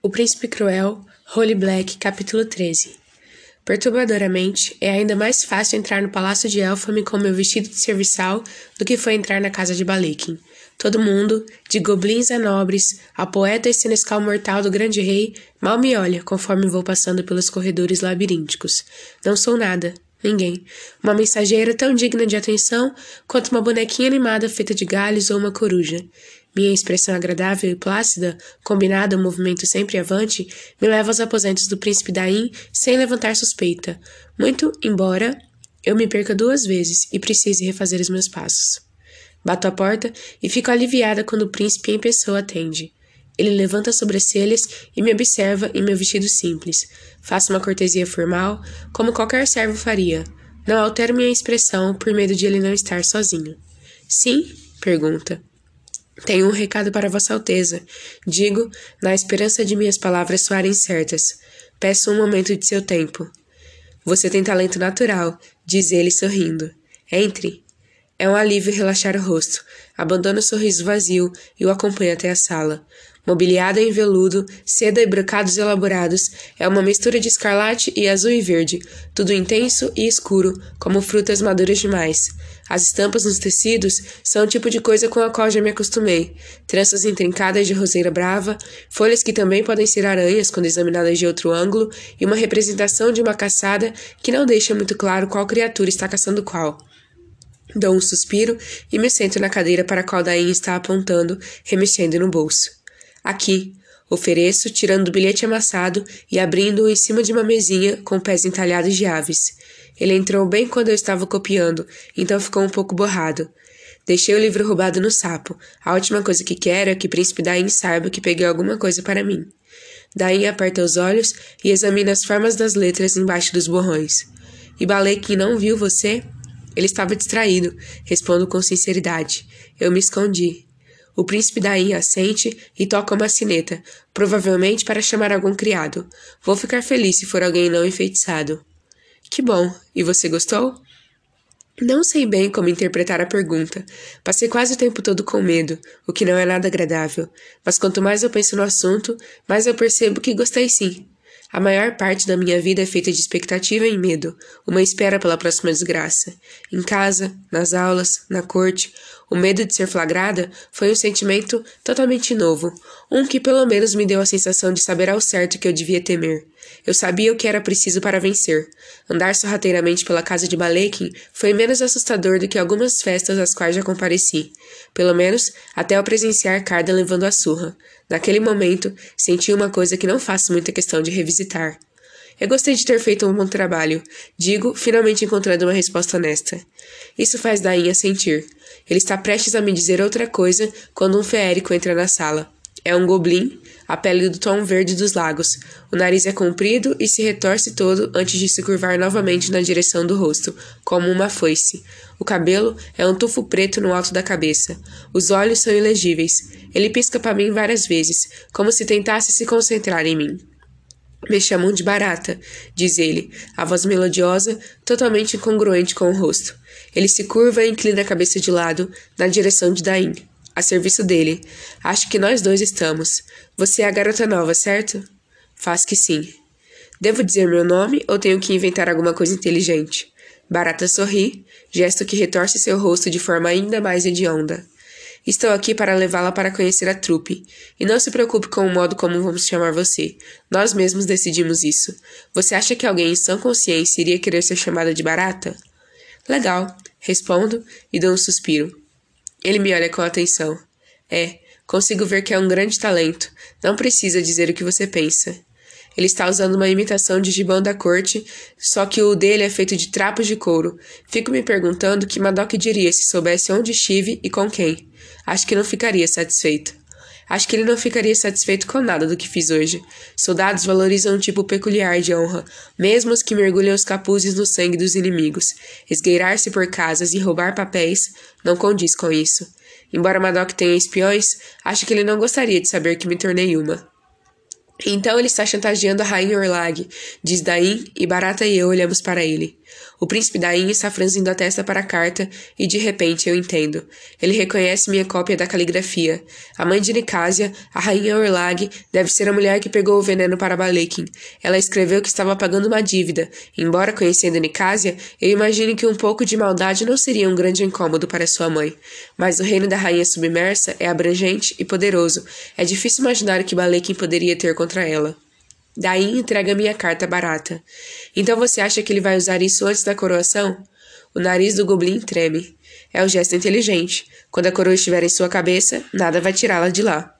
O Príncipe Cruel, Holy Black, capítulo 13 Perturbadoramente, é ainda mais fácil entrar no palácio de Elfame com meu vestido de serviçal do que foi entrar na casa de Balekin. Todo mundo, de goblins a nobres, a poeta e senescal mortal do grande rei, mal me olha conforme vou passando pelos corredores labirínticos. Não sou nada, ninguém. Uma mensageira tão digna de atenção quanto uma bonequinha animada feita de galhos ou uma coruja. Minha expressão agradável e plácida, combinada ao movimento sempre avante, me leva aos aposentos do príncipe Daim sem levantar suspeita, muito embora eu me perca duas vezes e precise refazer os meus passos. Bato a porta e fico aliviada quando o príncipe em pessoa atende. Ele levanta as sobrancelhas e me observa em meu vestido simples. Faço uma cortesia formal, como qualquer servo faria. Não altero minha expressão por medo de ele não estar sozinho. Sim? pergunta. Tenho um recado para Vossa Alteza. Digo, na esperança de minhas palavras soarem certas. Peço um momento de seu tempo. Você tem talento natural, diz ele sorrindo. Entre. É um alívio relaxar o rosto. Abandono o sorriso vazio e o acompanho até a sala. Mobiliada em veludo, seda e brocados elaborados, é uma mistura de escarlate e azul e verde, tudo intenso e escuro, como frutas maduras demais. As estampas nos tecidos são o tipo de coisa com a qual já me acostumei. Tranças intrincadas de roseira brava, folhas que também podem ser aranhas quando examinadas de outro ângulo, e uma representação de uma caçada que não deixa muito claro qual criatura está caçando qual. Dou um suspiro e me sento na cadeira para a qual Dain está apontando, remexendo no bolso. Aqui, ofereço, tirando o bilhete amassado e abrindo-o em cima de uma mesinha com pés entalhados de aves. Ele entrou bem quando eu estava copiando, então ficou um pouco borrado. Deixei o livro roubado no sapo. A última coisa que quero é que Príncipe Dain saiba que peguei alguma coisa para mim. Dain aperta os olhos e examina as formas das letras embaixo dos borrões. E que não viu você? Ele estava distraído, respondo com sinceridade. Eu me escondi. O príncipe daí assente e toca uma sineta, provavelmente para chamar algum criado. Vou ficar feliz se for alguém não enfeitiçado. Que bom. E você gostou? Não sei bem como interpretar a pergunta. Passei quase o tempo todo com medo, o que não é nada agradável. Mas quanto mais eu penso no assunto, mais eu percebo que gostei sim. A maior parte da minha vida é feita de expectativa e medo, uma espera pela próxima desgraça. Em casa, nas aulas, na corte, o medo de ser flagrada foi um sentimento totalmente novo, um que pelo menos me deu a sensação de saber ao certo que eu devia temer. Eu sabia o que era preciso para vencer. Andar sorrateiramente pela casa de Balekin foi menos assustador do que algumas festas às quais já compareci. Pelo menos até ao presenciar Carda levando a surra. Naquele momento, senti uma coisa que não faço muita questão de revisitar. Eu gostei de ter feito um bom trabalho, digo, finalmente encontrando uma resposta honesta. Isso faz Dainha sentir. Ele está prestes a me dizer outra coisa quando um feérico entra na sala. É um goblin, a pele do tom verde dos lagos. O nariz é comprido e se retorce todo antes de se curvar novamente na direção do rosto, como uma foice. O cabelo é um tufo preto no alto da cabeça. Os olhos são ilegíveis. Ele pisca para mim várias vezes, como se tentasse se concentrar em mim. Me chamam de barata, diz ele, a voz melodiosa, totalmente incongruente com o rosto. Ele se curva e inclina a cabeça de lado, na direção de Dain a serviço dele. Acho que nós dois estamos. Você é a garota nova, certo? Faz que sim. Devo dizer meu nome ou tenho que inventar alguma coisa inteligente? Barata sorri, gesto que retorce seu rosto de forma ainda mais hedionda. Estou aqui para levá-la para conhecer a trupe. E não se preocupe com o modo como vamos chamar você. Nós mesmos decidimos isso. Você acha que alguém em sã consciência iria querer ser chamada de barata? Legal, respondo e dou um suspiro. Ele me olha com atenção. É, consigo ver que é um grande talento. Não precisa dizer o que você pensa. Ele está usando uma imitação de gibão da corte, só que o dele é feito de trapos de couro. Fico me perguntando o que Madoc diria se soubesse onde estive e com quem. Acho que não ficaria satisfeito. Acho que ele não ficaria satisfeito com nada do que fiz hoje. Soldados valorizam um tipo peculiar de honra, mesmo os que mergulham os capuzes no sangue dos inimigos. Esgueirar-se por casas e roubar papéis não condiz com isso. Embora Madoc tenha espiões, acho que ele não gostaria de saber que me tornei uma. Então ele está chantageando a rainha Orlag, diz Dain, e Barata e eu olhamos para ele. O príncipe Daim está franzindo a testa para a carta e de repente eu entendo. Ele reconhece minha cópia da caligrafia. A mãe de Nicásia, a rainha Orlag, deve ser a mulher que pegou o veneno para Balekin. Ela escreveu que estava pagando uma dívida. Embora conhecendo Nicásia, eu imagino que um pouco de maldade não seria um grande incômodo para sua mãe. Mas o reino da rainha submersa é abrangente e poderoso. É difícil imaginar o que Balekin poderia ter contra ela. Daí entrega minha carta barata. Então você acha que ele vai usar isso antes da coroação? O nariz do Goblin treme. É o gesto inteligente. Quando a coroa estiver em sua cabeça, nada vai tirá-la de lá.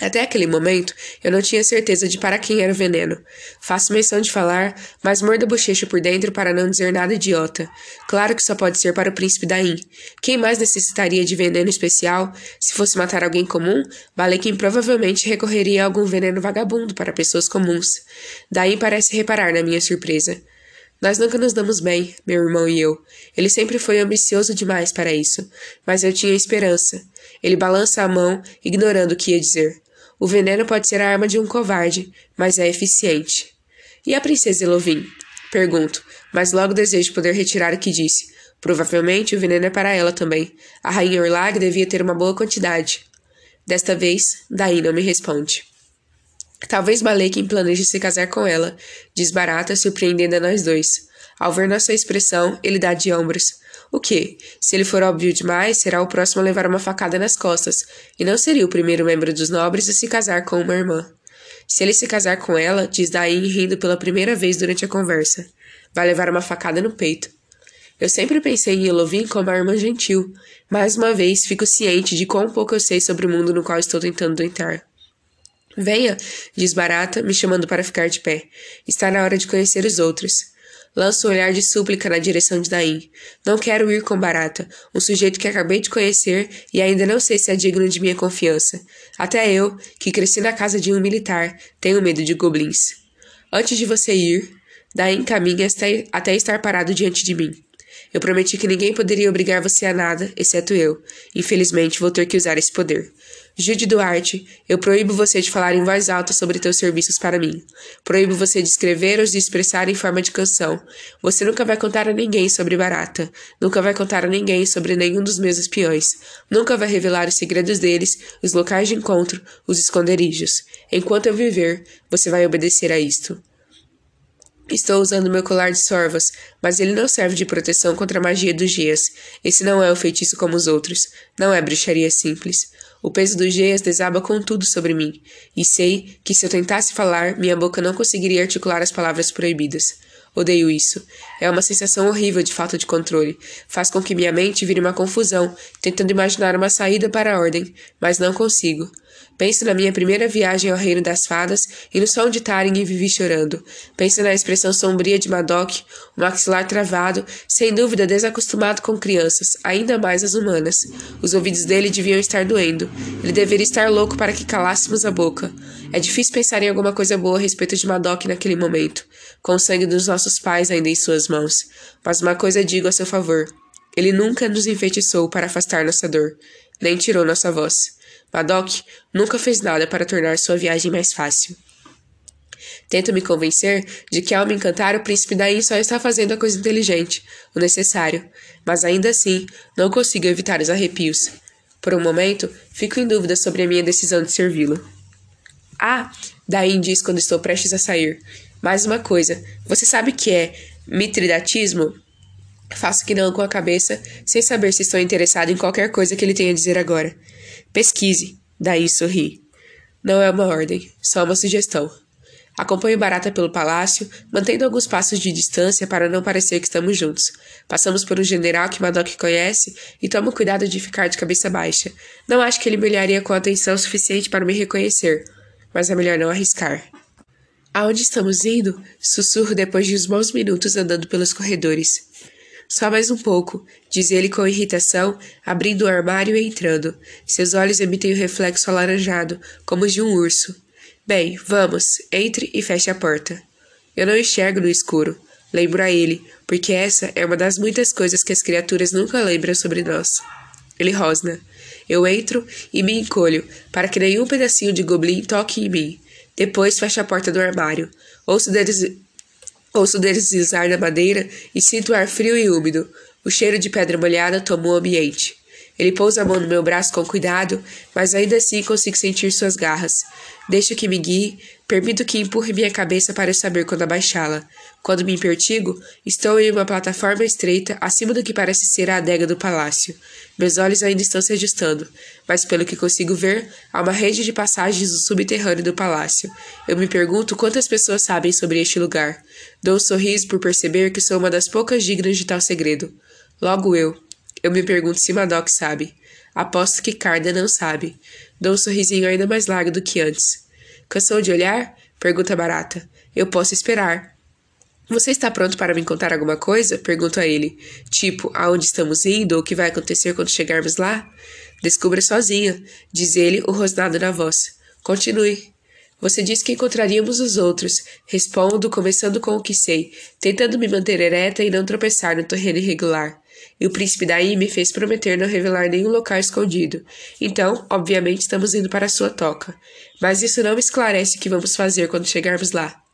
Até aquele momento, eu não tinha certeza de para quem era o veneno. Faço menção de falar, mas mordo a bochecha por dentro para não dizer nada idiota. Claro que só pode ser para o príncipe Daim. Quem mais necessitaria de veneno especial? Se fosse matar alguém comum, Balekin provavelmente recorreria a algum veneno vagabundo para pessoas comuns. Daim parece reparar na minha surpresa. Nós nunca nos damos bem, meu irmão e eu. Ele sempre foi ambicioso demais para isso, mas eu tinha esperança. Ele balança a mão, ignorando o que ia dizer. O veneno pode ser a arma de um covarde, mas é eficiente. E a princesa Elovin? Pergunto, mas logo desejo poder retirar o que disse. Provavelmente o veneno é para ela também. A rainha Orlag devia ter uma boa quantidade. Desta vez, Daí não me responde. Talvez Balekin planeje se casar com ela, diz Barata, surpreendendo a nós dois. Ao ver nossa expressão, ele dá de ombros. O que? Se ele for óbvio demais, será o próximo a levar uma facada nas costas, e não seria o primeiro membro dos nobres a se casar com uma irmã. Se ele se casar com ela, diz Dain rindo pela primeira vez durante a conversa, vai levar uma facada no peito. Eu sempre pensei em Elovin como a irmã gentil. Mais uma vez, fico ciente de quão pouco eu sei sobre o mundo no qual estou tentando entrar. Venha, diz Barata, me chamando para ficar de pé. Está na hora de conhecer os outros. Lanço um olhar de súplica na direção de Daim. Não quero ir com Barata, um sujeito que acabei de conhecer e ainda não sei se é digno de minha confiança. Até eu, que cresci na casa de um militar, tenho medo de goblins. Antes de você ir, Daim caminha até estar parado diante de mim. Eu prometi que ninguém poderia obrigar você a nada, exceto eu. Infelizmente, vou ter que usar esse poder. Jude Duarte, eu proíbo você de falar em voz alta sobre teus serviços para mim. Proíbo você de escrever ou de expressar em forma de canção. Você nunca vai contar a ninguém sobre Barata. Nunca vai contar a ninguém sobre nenhum dos meus espiões. Nunca vai revelar os segredos deles, os locais de encontro, os esconderijos. Enquanto eu viver, você vai obedecer a isto. Estou usando meu colar de sorvas, mas ele não serve de proteção contra a magia dos dias. Esse não é um feitiço como os outros. Não é bruxaria simples. O peso dos dias desaba com tudo sobre mim, e sei que se eu tentasse falar, minha boca não conseguiria articular as palavras proibidas. Odeio isso. É uma sensação horrível de falta de controle. Faz com que minha mente vire uma confusão, tentando imaginar uma saída para a ordem, mas não consigo. Penso na minha primeira viagem ao reino das fadas e no som de Taring e Vivi chorando. Penso na expressão sombria de Madoc, o maxilar travado, sem dúvida desacostumado com crianças, ainda mais as humanas. Os ouvidos dele deviam estar doendo. Ele deveria estar louco para que calássemos a boca. É difícil pensar em alguma coisa boa a respeito de Madoc naquele momento, com o sangue dos nossos pais ainda em suas mãos. Mas uma coisa digo a seu favor. Ele nunca nos enfeitiçou para afastar nossa dor, nem tirou nossa voz. Madoc nunca fez nada para tornar sua viagem mais fácil. Tento me convencer de que ao me encantar o príncipe Daim só está fazendo a coisa inteligente, o necessário, mas ainda assim não consigo evitar os arrepios. Por um momento, fico em dúvida sobre a minha decisão de servi-lo. Ah, Daim diz quando estou prestes a sair. Mais uma coisa, você sabe que é mitridatismo? Faço que não com a cabeça, sem saber se estou interessado em qualquer coisa que ele tenha a dizer agora. Pesquise. Daí sorri. Não é uma ordem, só uma sugestão. Acompanho Barata pelo palácio, mantendo alguns passos de distância para não parecer que estamos juntos. Passamos por um general que Madoc conhece e tomo cuidado de ficar de cabeça baixa. Não acho que ele me olharia com atenção suficiente para me reconhecer, mas é melhor não arriscar. Aonde estamos indo? Sussurro depois de uns bons minutos andando pelos corredores. Só mais um pouco, diz ele com irritação, abrindo o armário e entrando. Seus olhos emitem um reflexo alaranjado, como os de um urso. Bem, vamos, entre e feche a porta. Eu não enxergo no escuro. Lembro a ele, porque essa é uma das muitas coisas que as criaturas nunca lembram sobre nós. Ele rosna. Eu entro e me encolho, para que nenhum pedacinho de goblin toque em mim. Depois fecho a porta do armário. Ouço deles Ouço deslizar na madeira e sinto o ar frio e úmido. O cheiro de pedra molhada tomou o ambiente. Ele pousa a mão no meu braço com cuidado, mas ainda assim consigo sentir suas garras. Deixo que me guie, permito que empurre minha cabeça para saber quando abaixá-la. Quando me impertigo, estou em uma plataforma estreita acima do que parece ser a adega do palácio. Meus olhos ainda estão se ajustando, mas pelo que consigo ver, há uma rede de passagens no subterrâneo do palácio. Eu me pergunto quantas pessoas sabem sobre este lugar. Dou um sorriso por perceber que sou uma das poucas dignas de tal segredo. Logo eu, eu me pergunto se Madoc sabe. Aposto que Carda não sabe. Dou um sorrisinho ainda mais largo do que antes. Cansou de olhar? Pergunta Barata. Eu posso esperar. Você está pronto para me contar alguma coisa? Pergunto a ele. Tipo, aonde estamos indo ou o que vai acontecer quando chegarmos lá? Descubra sozinha, diz ele, o rosnado na voz. Continue. Você disse que encontraríamos os outros. Respondo, começando com o que sei, tentando me manter ereta e não tropeçar no terreno irregular. E o príncipe daí me fez prometer não revelar nenhum local escondido. Então, obviamente, estamos indo para a sua toca. Mas isso não me esclarece o que vamos fazer quando chegarmos lá.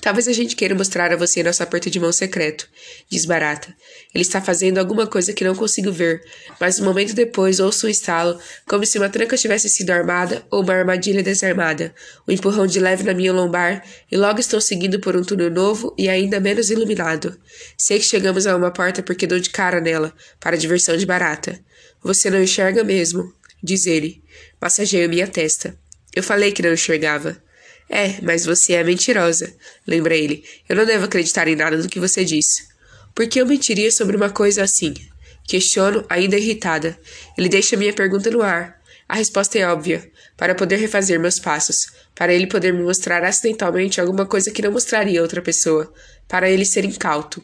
Talvez a gente queira mostrar a você nosso aperto de mão secreto, diz Barata. Ele está fazendo alguma coisa que não consigo ver, mas um momento depois ouço um estalo, como se uma tranca tivesse sido armada ou uma armadilha desarmada, um empurrão de leve na minha lombar, e logo estou seguindo por um túnel novo e ainda menos iluminado. Sei que chegamos a uma porta porque dou de cara nela, para diversão de Barata. Você não enxerga mesmo, diz ele. Massageio minha testa. Eu falei que não enxergava. É, mas você é mentirosa, lembra ele. Eu não devo acreditar em nada do que você disse. Por que eu mentiria sobre uma coisa assim? Questiono, ainda irritada. Ele deixa minha pergunta no ar. A resposta é óbvia. Para poder refazer meus passos. Para ele poder me mostrar acidentalmente alguma coisa que não mostraria a outra pessoa. Para ele ser incauto.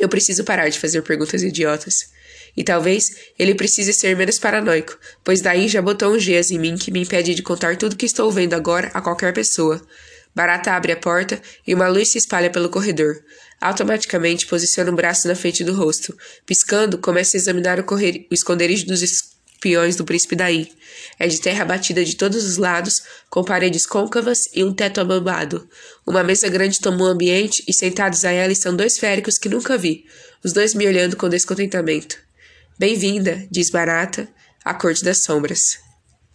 Eu preciso parar de fazer perguntas idiotas. E talvez ele precise ser menos paranoico, pois daí já botou um geas em mim que me impede de contar tudo que estou vendo agora a qualquer pessoa. Barata abre a porta e uma luz se espalha pelo corredor. Automaticamente posiciona um braço na frente do rosto. Piscando, começa a examinar o, correr... o esconderijo dos espiões do príncipe Daí. É de terra batida de todos os lados, com paredes côncavas e um teto abambado. Uma mesa grande tomou o ambiente e sentados a ela estão dois féricos que nunca vi, os dois me olhando com descontentamento. Bem-vinda, diz Barata, à corte das sombras.